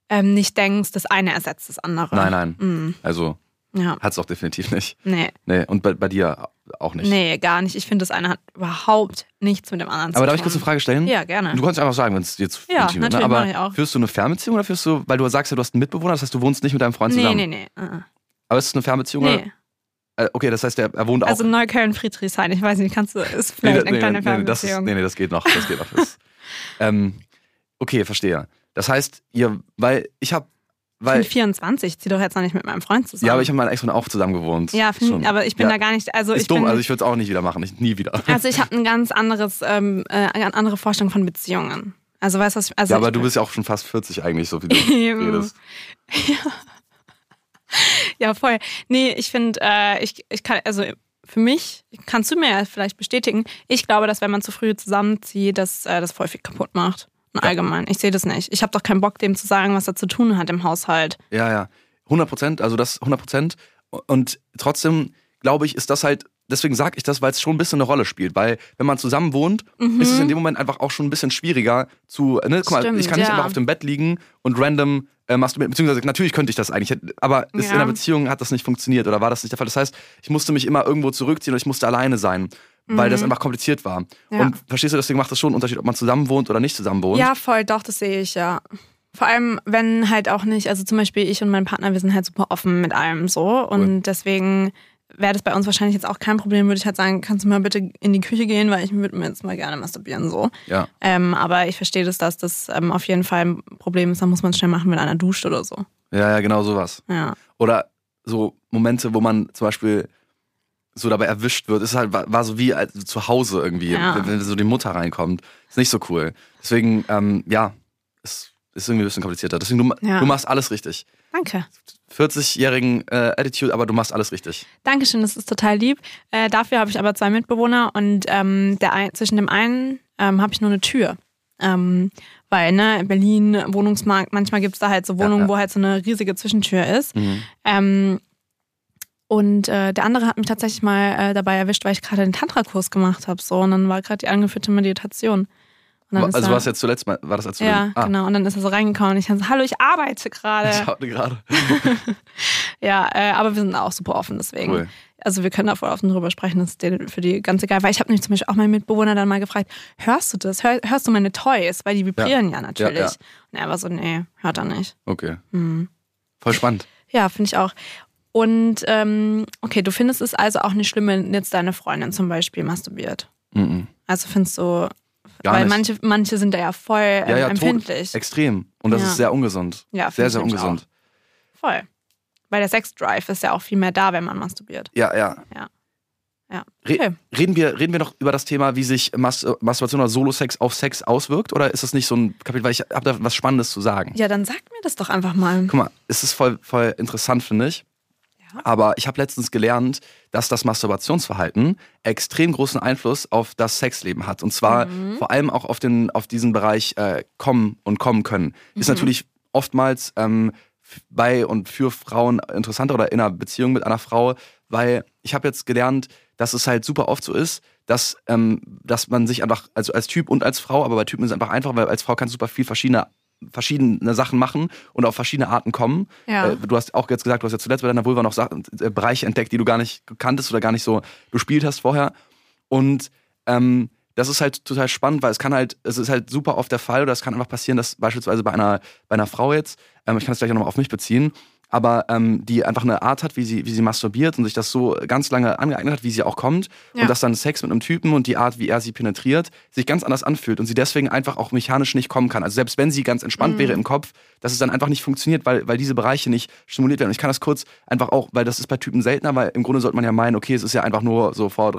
ähm, nicht denkst, das eine ersetzt das andere? nein, nein, Mhm. also Ja, hat es auch definitiv nicht. nee. Nee, und bei, bei dir auch nicht. Nee, gar nicht. Ich finde, das eine hat überhaupt nichts mit dem anderen zu Aber tun. darf ich kurz eine Frage stellen? Ja, gerne. Du kannst einfach sagen, wenn es dir zu Ja, intim wird. Ne? natürlich, Aber ich auch. führst du eine Fernbeziehung oder führst du, weil du sagst ja, du hast einen Mitbewohner, das heißt, du wohnst nicht mit deinem Freund Nee, zusammen. nee, nee. äh, Aber ist es eine Fernbeziehung? nee. Oder? Äh, okay, das heißt, er, er wohnt auch. Also Neukölln, Friedrichshain. Ich weiß nicht, kannst du, ist nee, vielleicht nee, eine kleine nee, nee, das Fernbeziehung. nee, nee, das geht noch. Das geht noch. [laughs] Ähm, okay, verstehe. Das heißt, ihr, weil ich habe, ich weil, bin 24, ich zieh doch jetzt noch nicht mit meinem Freund zusammen. ja, aber ich habe meinen Ex-Freund auch zusammen gewohnt. Ja, find, aber ich bin ja. da gar nicht, also Ist ich dumm, bin, also ich würde es auch nicht wieder machen. Ich, nie wieder. [laughs] also ich habe ein ganz anderes, ähm, äh, eine andere Vorstellung von Beziehungen. Also weißt du, was ich, also ja, aber ich, du bist ja auch schon fast 40 eigentlich, so wie du [laughs] redest. Ja, voll. Nee, ich finde, äh, ich, ich kann, also für mich, kannst du mir ja vielleicht bestätigen, ich glaube, dass wenn man zu früh zusammenzieht, dass äh, das voll viel kaputt macht. Und allgemein. Ich sehe das nicht. Ich habe doch keinen Bock, dem zu sagen, was er zu tun hat im Haushalt. Ja, ja. 100 Prozent, also das 100 Prozent. Und trotzdem, glaube ich, ist das halt deswegen sage ich das, weil es schon ein bisschen eine Rolle spielt. Weil wenn man zusammen wohnt, ist es in dem Moment einfach auch schon ein bisschen schwieriger zu. Ne? Guck mal, Stimmt, ich kann nicht ja. einfach auf dem Bett liegen und random äh, masturbieren. Beziehungsweise natürlich könnte ich das eigentlich, aber ist Ja. in einer Beziehung hat das nicht funktioniert oder war das nicht der Fall. Das heißt, ich musste mich immer irgendwo zurückziehen und ich musste alleine sein. Weil das einfach kompliziert war. Mhm. Ja. Und verstehst du, deswegen macht das schon einen Unterschied, ob man zusammen wohnt oder nicht zusammen wohnt. Ja, voll, doch, das sehe ich, ja. Vor allem, wenn halt auch nicht, also zum Beispiel ich und mein Partner, wir sind halt super offen mit allem so. Und deswegen wäre das bei uns wahrscheinlich jetzt auch kein Problem, würde ich halt sagen, kannst du mal bitte in die Küche gehen, weil ich würde mir jetzt mal gerne masturbieren so. Ja. Ähm, aber ich verstehe das, dass das ähm, auf jeden Fall ein Problem ist, dann muss man es schnell machen, wenn einer duscht oder so. Ja, ja, genau sowas. Ja. Oder so Momente, wo man zum Beispiel so dabei erwischt wird, ist halt, war, war so wie zu Hause irgendwie, Ja. wenn, so die Mutter reinkommt. Ist nicht so cool. Deswegen, ähm, ja, ist, ist irgendwie ein bisschen komplizierter. Deswegen, du, Ja. du machst alles richtig. Danke. 40-jährigen äh, Attitude, aber du machst alles richtig. Dankeschön, das ist total lieb. Äh, dafür habe ich aber zwei Mitbewohner und ähm, der ein, zwischen dem einen ähm, habe ich nur eine Tür. Ähm, weil, ne, Berlin, Wohnungsmarkt, manchmal gibt es da halt so Wohnungen, ja. wo halt so eine riesige Zwischentür ist. Mhm. Ähm, und äh, der andere hat mich tatsächlich mal äh, dabei erwischt, weil ich gerade den Tantra-Kurs gemacht habe. So, und dann war gerade die angeführte Meditation. Also er, was jetzt zuletzt mal, war das als Ja, ah, genau. Und dann ist er so reingekommen und ich dann so, hallo, ich arbeite gerade. Ich hatte gerade. [laughs] Ja, äh, aber wir sind auch super offen deswegen. Cool. Also wir können da voll offen drüber sprechen, das ist für die ganz egal. Weil ich habe nämlich zum Beispiel auch meinen Mitbewohner dann mal gefragt, hörst du das? Hör, hörst du meine Toys? Weil die vibrieren ja, natürlich. Ja, ja. Und er war so, nee, hört er nicht. Okay. Hm. Voll spannend. Ja, finde ich auch. Und ähm, okay, du findest es also auch nicht schlimm, wenn jetzt deine Freundin zum Beispiel masturbiert. Mhm. Also findest du, Gar weil nicht. manche, manche sind da ja voll ähm, ja, ja, empfindlich. Tot, extrem. Und das Ja. ist sehr ungesund. Ja, sehr, sehr ungesund. Voll. Weil der Sexdrive ist ja auch viel mehr da, wenn man masturbiert. Ja, ja. Ja. Ja. Okay. reden, wir, reden wir noch über das Thema, wie sich Mas Masturbation oder Solo-Sex auf Sex auswirkt? Oder ist das nicht so ein Kapitel? Weil ich habe da was Spannendes zu sagen. Ja, dann sag mir das doch einfach mal. Guck mal, es ist voll, voll interessant, finde ich. Ja. Aber ich habe letztens gelernt, dass das Masturbationsverhalten extrem großen Einfluss auf das Sexleben hat. Und zwar Mhm. vor allem auch auf, den, auf diesen Bereich äh, kommen und kommen können. Ist Mhm. natürlich oftmals ähm, bei und für Frauen interessanter oder in einer Beziehung mit einer Frau, weil ich habe jetzt gelernt, dass es halt super oft so ist, dass, ähm, dass man sich einfach, also als Typ und als Frau, aber bei Typen ist es einfach einfach, weil als Frau kannst du super viel verschiedene verschiedene Sachen machen und auf verschiedene Arten kommen. Ja. Äh, du hast auch jetzt gesagt, du hast ja zuletzt bei deiner Vulva noch Sachen, äh, Bereiche entdeckt, die du gar nicht kanntest oder gar nicht so gespielt hast vorher. Und ähm, das ist halt total spannend, weil es kann halt, es ist halt super oft der Fall, oder es kann einfach passieren, dass beispielsweise bei einer, bei einer Frau jetzt, ähm, ich kann es gleich auch nochmal auf mich beziehen, aber ähm, die einfach eine Art hat, wie sie, wie sie masturbiert und sich das so ganz lange angeeignet hat, wie sie auch kommt. Ja. Und dass dann Sex mit einem Typen und die Art, wie er sie penetriert, sich ganz anders anfühlt und sie deswegen einfach auch mechanisch nicht kommen kann. Also selbst wenn sie ganz entspannt Mhm. wäre im Kopf, dass es dann einfach nicht funktioniert, weil, weil diese Bereiche nicht stimuliert werden. Und ich kann das kurz einfach auch, weil das ist bei Typen seltener, weil im Grunde sollte man ja meinen, okay, es ist ja einfach nur sofort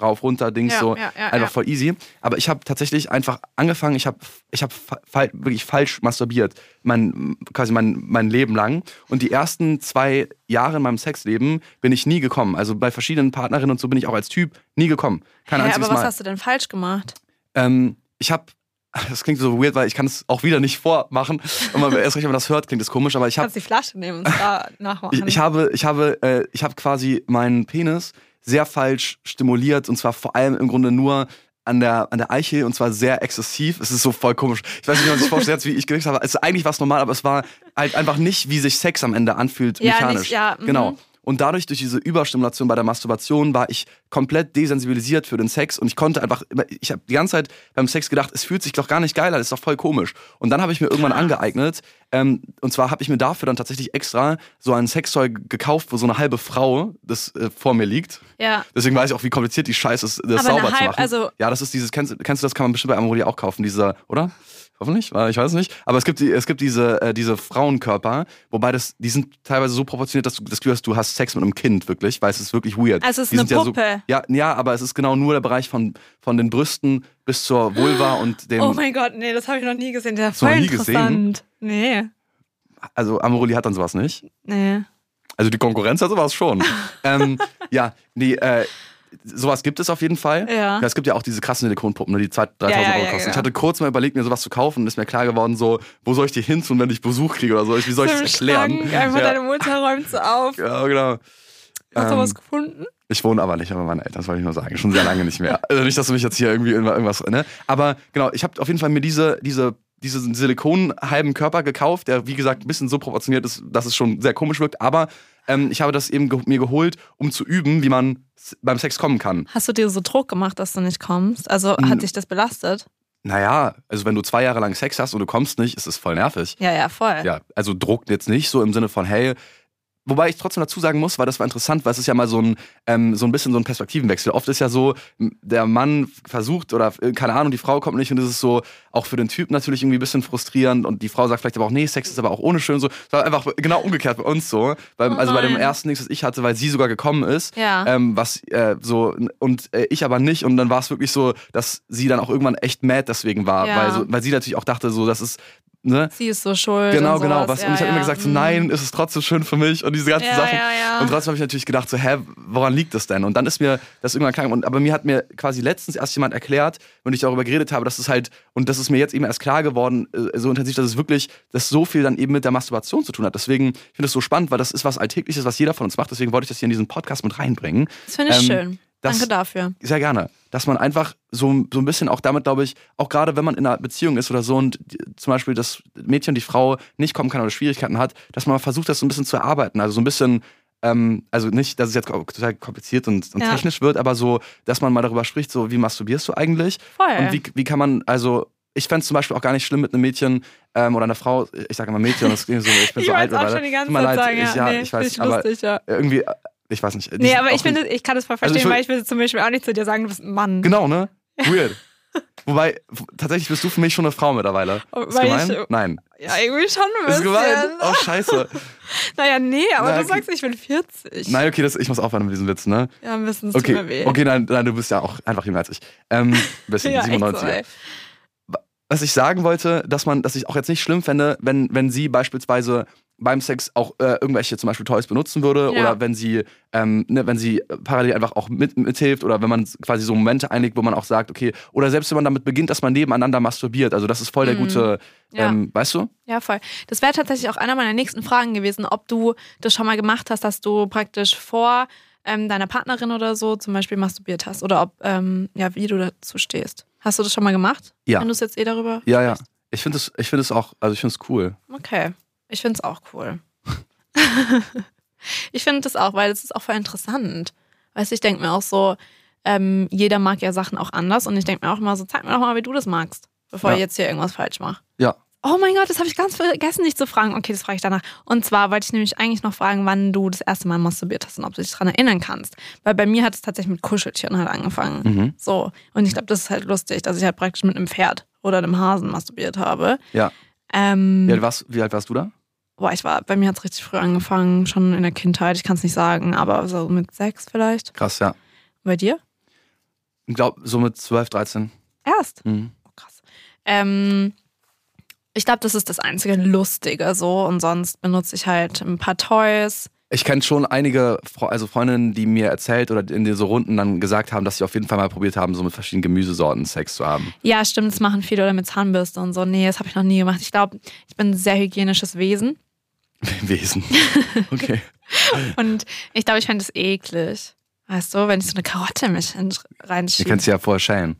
rauf, runter, Dings, Ja, so ja, einfach voll easy. Aber ich habe tatsächlich einfach angefangen, ich habe ich hab wirklich falsch masturbiert, mein, quasi mein, mein Leben lang. Und die ersten zwei Jahre in meinem Sexleben bin ich nie gekommen. Also bei verschiedenen Partnerinnen und so bin ich auch als Typ nie gekommen. Kein Hä, einziges aber was Mal. hast du denn falsch gemacht? Ähm, ich habe, [laughs] das klingt so weird, weil ich kann es auch wieder nicht vormachen. Und man, erst recht, wenn man das hört, klingt es komisch, aber ich habe die Flasche nehmen und da [laughs] nachmachen. ich, ich habe, ich habe, äh, ich habe quasi meinen Penis sehr falsch stimuliert und zwar vor allem im Grunde nur an der, an der Eichel und zwar sehr exzessiv. Es ist so voll komisch. Ich weiß nicht, wie man sich vorstellt, wie ich gekriegt habe. Es ist eigentlich was normal, aber es war halt einfach nicht, wie sich Sex am Ende anfühlt, Ja, mechanisch. nicht- ja, mhm. Genau. Und dadurch, durch diese Überstimulation bei der Masturbation, war ich komplett desensibilisiert für den Sex und ich konnte einfach, ich habe die ganze Zeit beim Sex gedacht, es fühlt sich doch gar nicht geil an, ist doch voll komisch. Und dann habe ich mir irgendwann angeeignet, ähm, und zwar habe ich mir dafür dann tatsächlich extra so ein Sextoy gekauft, wo so eine halbe Frau das äh, vor mir liegt. ja. Deswegen weiß ich auch, wie kompliziert die Scheiße ist, das Aber sauber zu machen. also- ja, das ist dieses, kennst, du- kennst du das, kann man bestimmt bei Amorelie auch kaufen, dieser, oder? Hoffentlich, ich weiß es nicht. Aber es gibt, es gibt diese, äh, diese Frauenkörper, wobei das, die sind teilweise so proportioniert, dass du das Gefühl hast, du hast Sex mit einem Kind, wirklich, weil es ist wirklich weird. Also es ist die eine Puppe. Ja, so, ja, ja, aber es ist genau nur der Bereich von, von den Brüsten bis zur Vulva und dem. Oh mein Gott, nee, das habe ich noch nie gesehen. Der ist voll nie gesehen? interessant. Nee, also Amorelie hat dann sowas nicht. nee. Also die Konkurrenz hat sowas schon. [laughs] ähm, ja, nee, äh, sowas gibt es auf jeden Fall. Ja. Es gibt ja auch diese krassen Silikonpuppen, ne, die 2.000, 3.000 Ja, ja, Euro kosten. Ich hatte kurz mal überlegt, mir sowas zu kaufen und ist mir klar geworden, so, wo soll ich die hin tun, wenn ich Besuch kriege oder so? Wie soll ich das erklären? Schrank, einfach deine Mutter räumt so auf. ja, genau. Hast du Ähm, was gefunden? Ich wohne aber nicht bei meinen Eltern, das wollte ich nur sagen. Schon sehr lange nicht mehr. Also nicht, dass du mich jetzt hier irgendwie irgendwas, ne? Aber genau, ich habe auf jeden Fall mir diese, diese, diesen Silikonhalben Körper gekauft, der wie gesagt ein bisschen so proportioniert ist, dass es schon sehr komisch wirkt. Aber ähm, ich habe das eben ge mir geholt, um zu üben, wie man beim Sex kommen kann. Hast du dir so Druck gemacht, dass du nicht kommst? Also hat dich das belastet? Naja, also wenn du zwei Jahre lang Sex hast und du kommst nicht, ist es voll nervig. Ja, ja, voll. Ja, also Druck jetzt nicht so im Sinne von, hey, wobei ich trotzdem dazu sagen muss, weil das war interessant, weil es ist ja mal so ein, ähm, so ein bisschen so ein Perspektivenwechsel. Oft ist ja so, der Mann versucht oder äh, keine Ahnung, die Frau kommt nicht und es ist so auch für den Typ natürlich irgendwie ein bisschen frustrierend und die Frau sagt vielleicht aber auch, nee, Sex ist aber auch ohne schön so. Es war einfach genau umgekehrt bei uns so. Weil, Oh also bei dem ersten Dings, das ich hatte, weil sie sogar gekommen ist. Ja. Ähm, was äh, so und äh, ich aber nicht und dann war es wirklich so, dass sie dann auch irgendwann echt mad deswegen war, Ja. weil, so, weil sie natürlich auch dachte, so das ist ne, Sie ist so schuld. Genau, genau. Was, ja, und ich habe ja. immer gesagt, so, Mhm. nein, ist es trotzdem schön für mich und diese ganzen Ja, Sachen. ja. Und trotzdem habe ich natürlich gedacht, so, hä, woran liegt das denn? Und dann ist mir das irgendwann klar. Und, aber mir hat mir quasi letztens erst jemand erklärt, wenn ich darüber geredet habe, dass es halt, und das ist mir jetzt eben erst klar geworden, äh, so intensiv, dass es wirklich, dass so viel dann eben mit der Masturbation zu tun hat. Deswegen ich finde es so spannend, weil das ist was Alltägliches, was jeder von uns macht. Deswegen wollte ich das hier in diesen Podcast mit reinbringen. Das finde ich Ähm, schön. Das- Danke dafür. Sehr gerne. Dass man einfach so, so ein bisschen auch damit, glaube ich, auch gerade wenn man in einer Beziehung ist oder so und die, zum Beispiel das Mädchen die Frau nicht kommen kann oder Schwierigkeiten hat, dass man versucht, das so ein bisschen zu erarbeiten. Also so ein bisschen, ähm, also nicht, dass es jetzt total kompliziert und, und Ja. technisch wird, aber so, dass man mal darüber spricht, so wie masturbierst du eigentlich? Voll. Und wie, wie kann man, also ich fände es zum Beispiel auch gar nicht schlimm mit einem Mädchen ähm, oder einer Frau, ich sage immer Mädchen, das klingt so, ich bin ich so alt ganze Tut mir Zeit leid, sagen. ich, ja, nee, ich weiß, aber lustig, ja. irgendwie, ich weiß nicht. Nee, aber ich finde, nicht- ich kann das voll Also ich verstehen, will- weil ich würde zum Beispiel auch nicht zu dir sagen, du bist ein Mann. Genau, ne? Weird. [laughs] Wobei, tatsächlich bist du für mich schon eine Frau mittlerweile. Oh, Ist weil gemein? ich- Nein. Ja, irgendwie schon ein Ist bisschen. gemein? Oh, scheiße. [laughs] Naja, nee, aber Na, du okay. sagst, ich bin 40. Nein, okay, das, ich muss aufhören mit diesem Witz, ne? Ja, ein bisschen, es tut mir Okay, weh. okay nein, nein, du bist ja auch einfach jünger als ich. Ähm, [laughs] bisschen, ja, echt 97er. so. Was ich sagen wollte, dass man, dass ich auch jetzt nicht schlimm fände, wenn, wenn sie beispielsweise beim Sex auch äh, irgendwelche zum Beispiel Toys benutzen würde Ja. oder wenn sie, ähm, ne, wenn sie parallel einfach auch mit, mithilft oder wenn man quasi so Momente einlegt, wo man auch sagt, okay, oder selbst wenn man damit beginnt, dass man nebeneinander masturbiert, also das ist voll der Mhm. gute, Ja. ähm, weißt du? Ja, voll. Das wäre tatsächlich auch einer meiner nächsten Fragen gewesen, ob du das schon mal gemacht hast, dass du praktisch vor ähm, deiner Partnerin oder so zum Beispiel masturbiert hast oder ob, ähm, ja, wie du dazu stehst. Hast du das schon mal gemacht? Ja. Wenn du es jetzt eh darüber. Ja, ja. Ich finde es, ich finde es auch, also ich finde es cool. Okay. Ich finde es auch cool. [laughs] ich finde das auch, weil es ist auch voll interessant. Weißt du, ich denke mir auch so, ähm, jeder mag ja Sachen auch anders und ich denke mir auch immer so, zeig mir doch mal, wie du das magst, bevor Ja. ich jetzt hier irgendwas falsch mache. Ja. Oh mein Gott, das habe ich ganz vergessen, dich zu fragen. Okay, das frage ich danach. Und zwar wollte ich nämlich eigentlich noch fragen, wann du das erste Mal masturbiert hast und ob du dich daran erinnern kannst. Weil bei mir hat es tatsächlich mit Kuscheltieren halt angefangen. Mhm. So. Und ich glaube, das ist halt lustig, dass ich halt praktisch mit einem Pferd oder einem Hasen masturbiert habe. Ja. Ähm, Wie alt warst, wie alt warst du da? Boah, ich war, bei mir hat es richtig früh angefangen, schon in der Kindheit. Ich kann es nicht sagen, aber so mit sechs vielleicht. Krass, ja. Bei dir? Ich glaube, so mit 12, 13. Erst. Mhm. Oh, krass. Ähm, ich glaube, das ist das einzige Lustige so. Und sonst benutze ich halt ein paar Toys. Ich kenne schon einige also Freundinnen, die mir erzählt oder in so Runden dann gesagt haben, dass sie auf jeden Fall mal probiert haben, so mit verschiedenen Gemüsesorten Sex zu haben. Ja, stimmt, das machen viele oder mit Zahnbürste und so. Nee, das habe ich noch nie gemacht. Ich glaube, ich bin ein sehr hygienisches Wesen. [laughs] Wesen. [laughs] Okay. Und ich glaube, ich fände es eklig. Weißt du, wenn ich so eine Karotte mich reinschiebe. könnt sie ja vorher schälen.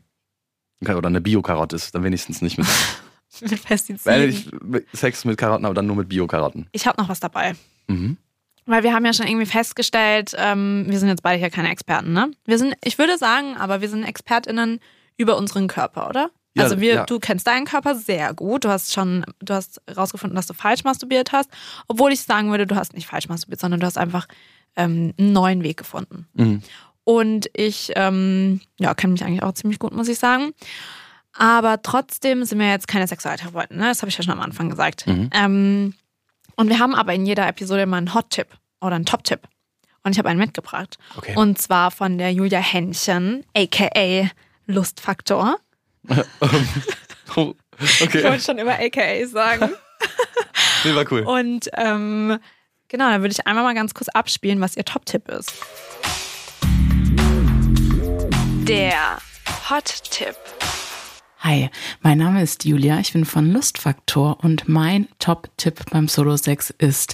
Oder eine Bio-Karotte ist dann wenigstens nicht mit. [laughs] mit Wenn Pestiziden. ich mit Sex mit Karotten, aber dann nur mit Bio-Karotten. Ich habe noch was dabei. Mhm. Weil wir haben ja schon irgendwie festgestellt, ähm, wir sind jetzt beide hier keine Experten, ne? Wir sind, ich würde sagen, aber wir sind ExpertInnen über unseren Körper, oder? Ja, also wir, ja. du kennst deinen Körper sehr gut. Du hast schon, du hast rausgefunden, dass du falsch masturbiert hast. Obwohl ich sagen würde, du hast nicht falsch masturbiert, sondern du hast einfach ähm, einen neuen Weg gefunden. Mhm. Und ich ähm, ja, kenne mich eigentlich auch ziemlich gut, muss ich sagen. Aber trotzdem sind wir jetzt keine Sexualtherapeuten, ne? Das habe ich ja schon am Anfang gesagt. Mhm. Ähm, und wir haben aber in jeder Episode mal einen Hot-Tipp oder einen Top-Tipp. Und ich habe einen mitgebracht. Okay. Und zwar von der Julia Händchen, aka Lustfaktor. [laughs] Oh, Ich okay. wollte schon immer aka sagen. [laughs] Nee, war cool. Und ähm, genau, dann würde ich einmal mal ganz kurz abspielen, was ihr Top-Tipp ist. Der Hot-Tipp. Hi, mein Name ist Julia, ich bin von Lustfaktor und mein Top-Tipp beim Solo-Sex ist,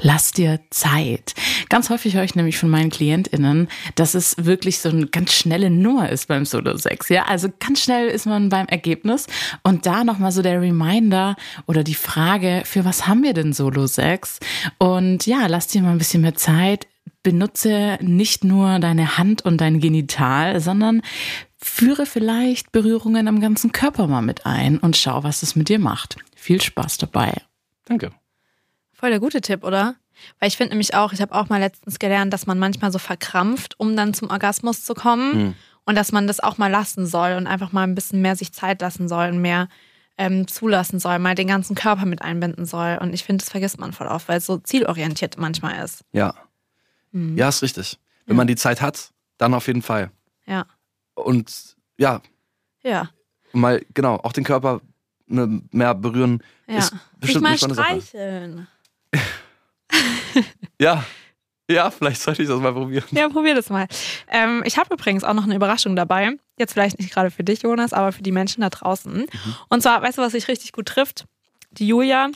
lass dir Zeit. Ganz häufig höre ich nämlich von meinen KlientInnen, dass es wirklich so eine ganz schnelle Nummer ist beim Solo-Sex. Ja, also ganz schnell ist man beim Ergebnis und da nochmal so der Reminder oder die Frage, für was haben wir denn Solo-Sex? Und ja, lass dir mal ein bisschen mehr Zeit, benutze nicht nur deine Hand und dein Genital, sondern führe vielleicht Berührungen am ganzen Körper mal mit ein und schau, was es mit dir macht. Viel Spaß dabei. Danke. Voll der gute Tipp, oder? Weil ich finde nämlich auch, ich habe auch mal letztens gelernt, dass man manchmal so verkrampft, um dann zum Orgasmus zu kommen. Hm. Und dass man das auch mal lassen soll und einfach mal ein bisschen mehr sich Zeit lassen soll und mehr ähm, zulassen soll, mal den ganzen Körper mit einbinden soll. Und ich finde, das vergisst man voll oft, weil es so zielorientiert manchmal ist. Ja. Mhm. Ja, ist richtig. Wenn man die Zeit hat, dann auf jeden Fall. Ja. Und ja, Ja. mal, genau, auch den Körper ne, mehr berühren. Ja. Ist Sich bestimmt mal spannende Sache. streicheln. [laughs] [laughs] Ja. Ja, vielleicht sollte ich das mal probieren. Ja, probier das mal. Ähm, ich habe übrigens auch noch eine Überraschung dabei. Jetzt vielleicht nicht gerade für dich, Jonas, aber für die Menschen da draußen. Mhm. Und zwar, weißt du, was sich richtig gut trifft? Die Julia,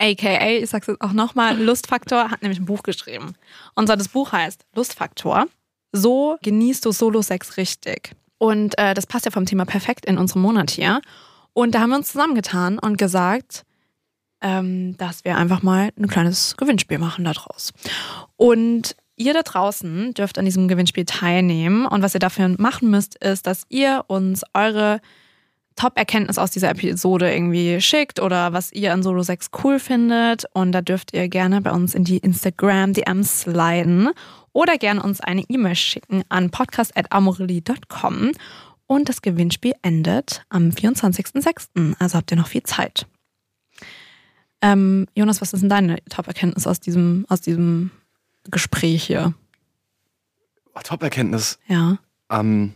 aka, ich sag's jetzt auch nochmal, Lustfaktor, hat nämlich ein Buch geschrieben. Und zwar das Buch heißt Lustfaktor. So genießt du Solo-Sex richtig. Und äh, das passt ja vom Thema perfekt in unserem Monat hier. Und da haben wir uns zusammengetan und gesagt, ähm, dass wir einfach mal ein kleines Gewinnspiel machen daraus. Und ihr da draußen dürft an diesem Gewinnspiel teilnehmen. Und was ihr dafür machen müsst, ist, dass ihr uns eure Top-Erkenntnis aus dieser Episode irgendwie schickt oder was ihr an Solo 6 cool findet. Und da dürft ihr gerne bei uns in die Instagram-DMs sliden oder gerne uns eine E-Mail schicken an podcast.amorelie.com. Und das Gewinnspiel endet am 24.06. Also habt ihr noch viel Zeit. Ähm, Jonas, was ist denn deine Top-Erkenntnis aus diesem, aus diesem Gespräch hier? Oh, Top-Erkenntnis. Ja. Ähm,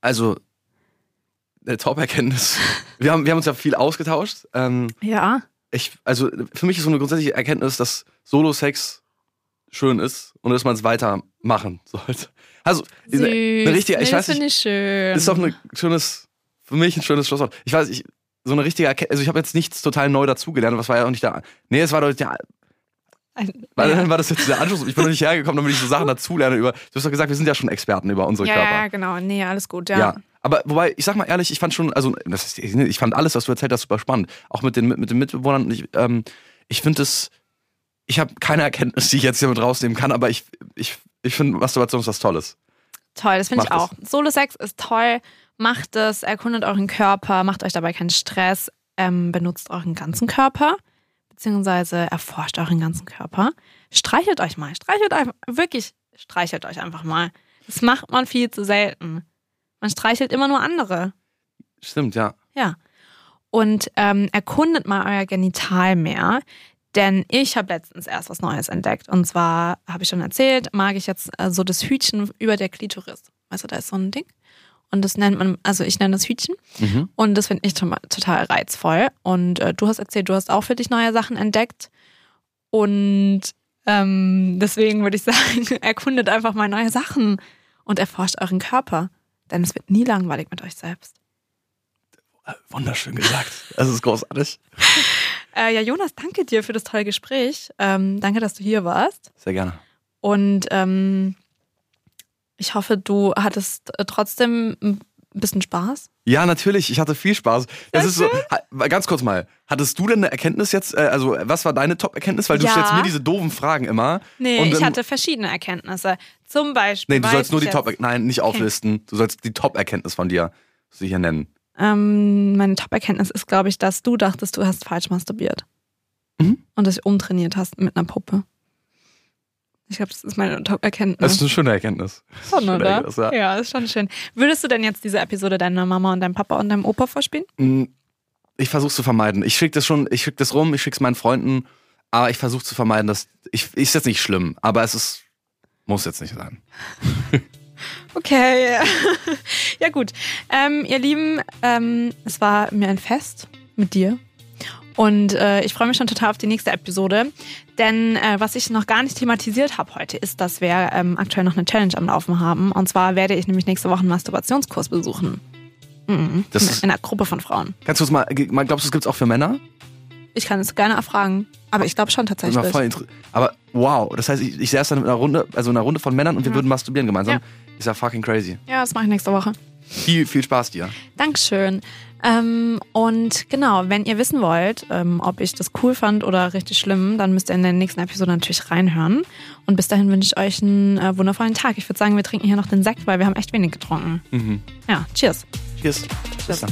also, eine Top-Erkenntnis. [laughs] Wir haben, wir haben uns ja viel ausgetauscht. Ähm, Ja. Ich, also für mich ist so eine grundsätzliche Erkenntnis, dass Solo-Sex schön ist und dass man es weitermachen sollte. Also, Süß. eine, richtige, Nee, ich das weiß finde nicht, ich schön. ist doch ein schönes, für mich ein schönes Schlusswort. Ich weiß, ich, so eine richtige Erkenntnis, also ich habe jetzt nichts total neu dazugelernt, was war ja auch nicht der, nee, es war doch der, Ein- war, ja. war das jetzt der Anschluss? Ich bin noch nicht hergekommen, damit ich so Sachen dazulerne über, du hast doch gesagt, wir sind ja schon Experten über unsere ja, Körper. ja, genau. Nee, alles gut, ja. Ja. Aber wobei, ich sag mal ehrlich, ich fand schon, also ist, ich fand alles, was du erzählt hast, super spannend. Auch mit den, mit den Mitbewohnern. Ich, ähm, ich finde es, ich habe keine Erkenntnis, die ich jetzt hier mit rausnehmen kann, aber ich, ich, ich finde Masturbation ist was Tolles. Toll, das finde ich auch. Solo-Sex ist toll. Macht es, erkundet euren Körper, macht euch dabei keinen Stress, ähm, benutzt euren ganzen Körper, beziehungsweise erforscht euren ganzen Körper. Streichelt euch mal, streichelt euch, wirklich, streichelt euch einfach mal. Das macht man viel zu selten. Man streichelt immer nur andere. Stimmt, ja. Ja. Und ähm, erkundet mal euer Genital mehr. Denn ich habe letztens erst was Neues entdeckt. Und zwar, habe ich schon erzählt, mag ich jetzt äh, so das Hütchen über der Klitoris. Weißt du, da ist so ein Ding. Und das nennt man, also ich nenne das Hütchen. Mhm. Und das finde ich total reizvoll. Und äh, du hast erzählt, du hast auch für dich neue Sachen entdeckt. Und ähm, deswegen würde ich [laughs] sagen, erkundet einfach mal neue Sachen und erforscht euren Körper. Denn es wird nie langweilig mit euch selbst. Äh, Wunderschön gesagt. Das ist großartig. [laughs] Äh, ja, Jonas, danke dir für das tolle Gespräch. Ähm, danke, dass du hier warst. Sehr gerne. Und ähm, ich hoffe, du hattest äh, trotzdem ein bisschen Spaß. Ja, natürlich. Ich hatte viel Spaß. Das ist so, ganz kurz mal. Hattest du denn eine Erkenntnis jetzt? Äh, also, was war deine Top-Erkenntnis? Weil du Ja. stellst mir diese doofen Fragen immer. Nee, Und ich hatte verschiedene Erkenntnisse. Zum Beispiel. Nee, du sollst nur die ich Top, nein, nicht auflisten. Du sollst die Top-Erkenntnis von dir sie hier nennen. Ähm, meine Top-Erkenntnis ist, glaube ich, dass du dachtest, du hast falsch masturbiert. Mhm. Und dass du umtrainiert hast mit einer Puppe. Ich glaube, das ist meine Top-Erkenntnis. Das ist eine schöne Erkenntnis. Schon, schöne oder? Erkenntnis, ja. ja, ist schon schön. Würdest du denn jetzt diese Episode deiner Mama und deinem Papa und deinem Opa vorspielen? Mm, Ich versuche zu vermeiden. Ich schicke das schon, ich schicke das rum, ich schicke es meinen Freunden, aber ich versuche zu vermeiden, dass ich ist jetzt nicht schlimm, aber es ist muss jetzt nicht sein. [laughs] Okay. [laughs] ja, gut. Ähm, ihr Lieben, ähm, es war mir ein Fest mit dir. Und äh, ich freue mich schon total auf die nächste Episode. Denn äh, was ich noch gar nicht thematisiert habe heute, ist, dass wir ähm, aktuell noch eine Challenge am Laufen haben. Und zwar werde ich nämlich nächste Woche einen Masturbationskurs besuchen. Mhm. Das in, in einer Gruppe von Frauen. Kannst du es mal, mal glaubst du, es gibt es auch für Männer? Ich kann es gerne erfragen. Aber ich glaube schon tatsächlich. aber wow, das heißt, ich, ich saß dann in einer Runde, also in einer Runde von Männern und wir würden masturbieren gemeinsam. Ja. Ist ja fucking crazy. Ja, das mache ich nächste Woche. Viel, viel Spaß dir. Dankeschön. Ähm, und genau, wenn ihr wissen wollt, ähm, ob ich das cool fand oder richtig schlimm, dann müsst ihr in der nächsten Episode natürlich reinhören. Und bis dahin wünsche ich euch einen äh, wundervollen Tag. Ich würde sagen, wir trinken hier noch den Sekt, weil wir haben echt wenig getrunken. Ja, cheers. Cheers. Bis dann.